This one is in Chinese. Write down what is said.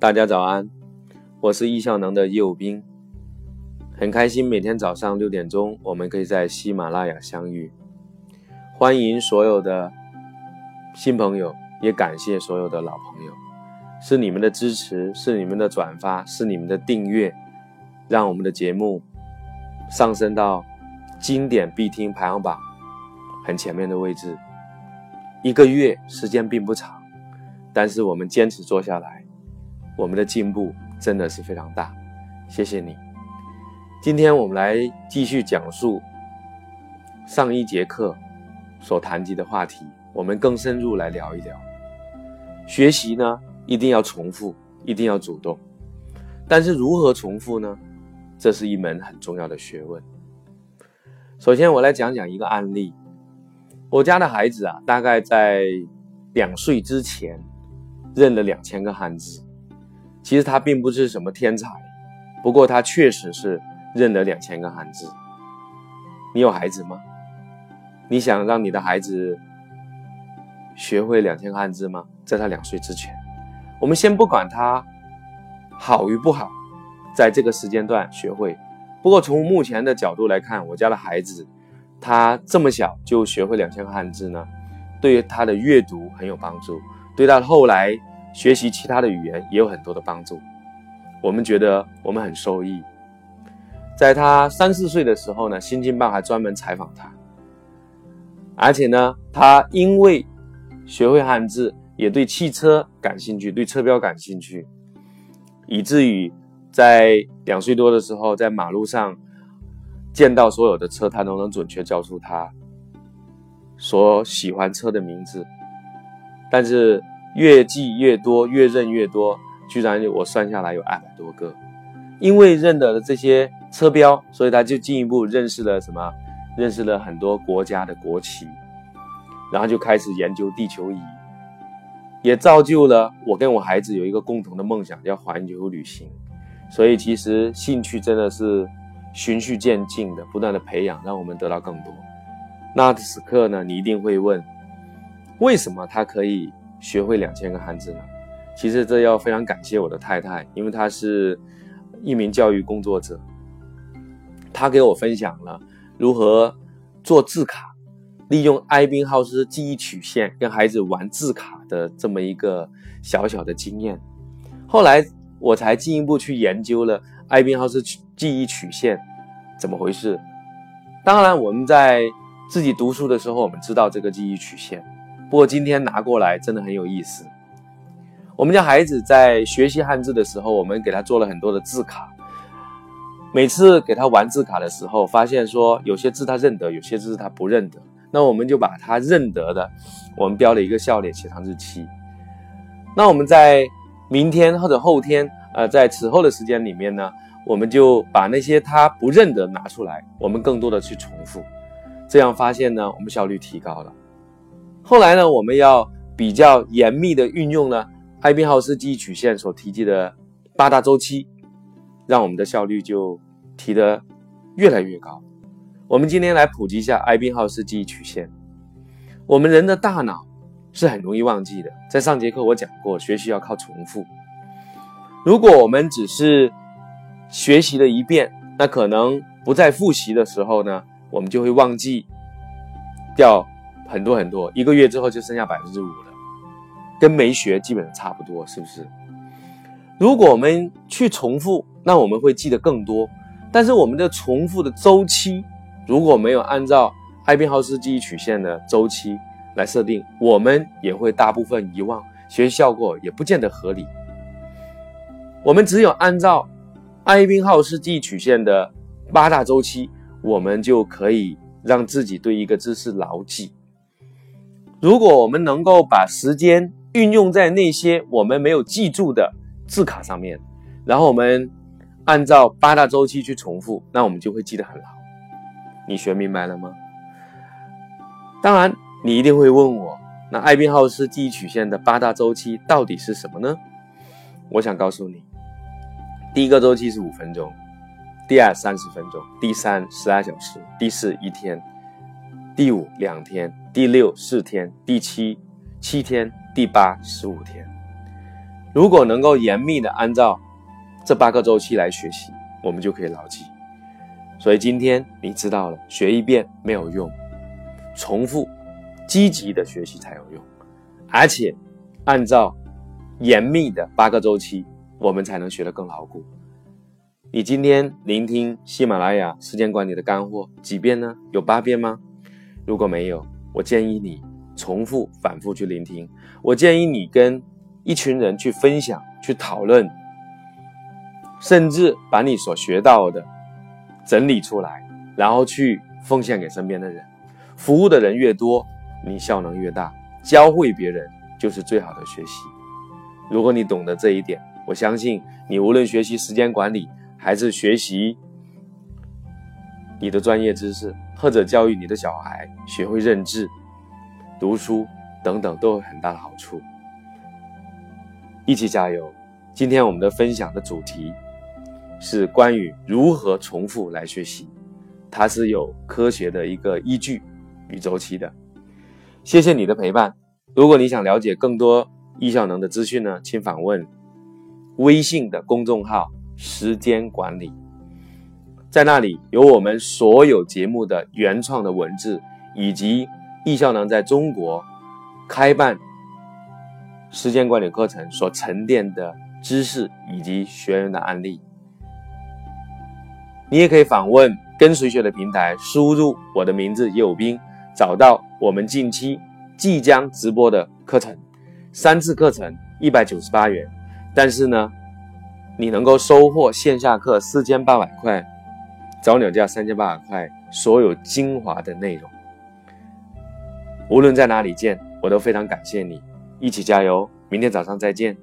大家早安，我是易效能的业务兵，很开心每天早上六点钟我们可以在喜马拉雅相遇。欢迎所有的新朋友，也感谢所有的老朋友，是你们的支持，是你们的转发，是你们的订阅，让我们的节目上升到经典必听排行榜很前面的位置。一个月时间并不长，但是我们坚持做下来。我们的进步真的是非常大，谢谢你。今天我们来继续讲述上一节课所谈及的话题，我们更深入来聊一聊。学习呢，一定要重复，一定要主动，但是如何重复呢？这是一门很重要的学问。首先，我来讲讲一个案例。我家的孩子啊，大概在两岁之前认了两千个汉字。其实他并不是什么天才，不过他确实是认得两千个汉字。你有孩子吗？你想让你的孩子学会两千个汉字吗？在他两岁之前，我们先不管他好与不好，在这个时间段学会。不过从目前的角度来看，我家的孩子他这么小就学会两千个汉字呢，对于他的阅读很有帮助，对他后来。学习其他的语言也有很多的帮助，我们觉得我们很受益。在他三四岁的时候呢，《新京报》还专门采访他，而且呢，他因为学会汉字，也对汽车感兴趣，对车标感兴趣，以至于在两岁多的时候，在马路上见到所有的车，他都能准确叫出他所喜欢车的名字，但是。越记越多，越认越多，居然我算下来有二百多个。因为认得了这些车标，所以他就进一步认识了什么？认识了很多国家的国旗，然后就开始研究地球仪，也造就了我跟我孩子有一个共同的梦想，叫环球旅行。所以其实兴趣真的是循序渐进的，不断的培养，让我们得到更多。那此刻呢，你一定会问，为什么他可以？学会两千个汉字呢？其实这要非常感谢我的太太，因为她是一名教育工作者，她给我分享了如何做字卡，利用艾宾浩斯记忆曲线跟孩子玩字卡的这么一个小小的经验。后来我才进一步去研究了艾宾浩斯记忆曲线怎么回事。当然，我们在自己读书的时候，我们知道这个记忆曲线。不过今天拿过来真的很有意思。我们家孩子在学习汉字的时候，我们给他做了很多的字卡。每次给他玩字卡的时候，发现说有些字他认得，有些字他不认得。那我们就把他认得的，我们标了一个笑脸，写上日期。那我们在明天或者后天，呃，在此后的时间里面呢，我们就把那些他不认得拿出来，我们更多的去重复。这样发现呢，我们效率提高了。后来呢，我们要比较严密的运用呢，艾宾浩斯记忆曲线所提及的八大周期，让我们的效率就提得越来越高。我们今天来普及一下艾宾浩斯记忆曲线。我们人的大脑是很容易忘记的，在上节课我讲过，学习要靠重复。如果我们只是学习了一遍，那可能不在复习的时候呢，我们就会忘记掉。很多很多，一个月之后就剩下百分之五了，跟没学基本上差不多，是不是？如果我们去重复，那我们会记得更多。但是我们的重复的周期，如果没有按照艾宾浩斯记忆曲线的周期来设定，我们也会大部分遗忘，学习效果也不见得合理。我们只有按照艾宾浩斯记忆曲线的八大周期，我们就可以让自己对一个知识牢记。如果我们能够把时间运用在那些我们没有记住的字卡上面，然后我们按照八大周期去重复，那我们就会记得很牢。你学明白了吗？当然，你一定会问我，那艾宾浩斯记忆曲线的八大周期到底是什么呢？我想告诉你，第一个周期是五分钟，第二三十分钟，第三十二小时，第四一天。第五两天，第六四天，第七七天，第八十五天。如果能够严密的按照这八个周期来学习，我们就可以牢记。所以今天你知道了，学一遍没有用，重复、积极的学习才有用，而且按照严密的八个周期，我们才能学得更牢固。你今天聆听喜马拉雅时间管理的干货几遍呢？有八遍吗？如果没有，我建议你重复、反复去聆听。我建议你跟一群人去分享、去讨论，甚至把你所学到的整理出来，然后去奉献给身边的人。服务的人越多，你效能越大。教会别人就是最好的学习。如果你懂得这一点，我相信你无论学习时间管理，还是学习你的专业知识，或者教育你的小孩学会认字、读书等等，都有很大的好处。一起加油！今天我们的分享的主题是关于如何重复来学习，它是有科学的一个依据与周期的。谢谢你的陪伴。如果你想了解更多易效能的资讯呢，请访问微信的公众号“时间管理”，在那里有我们所有节目的原创的文字，以及易效能在中国开办。时间管理课程所沉淀的知识以及学员的案例，你也可以访问跟随学的平台，输入我的名字叶有兵，找到我们近期即将直播的课程，三次课程一百九十八元，但是呢，你能够收获线下课四千八百块，早鸟价三千八百块，所有精华的内容。无论在哪里见，我都非常感谢你。一起加油！明天早上再见。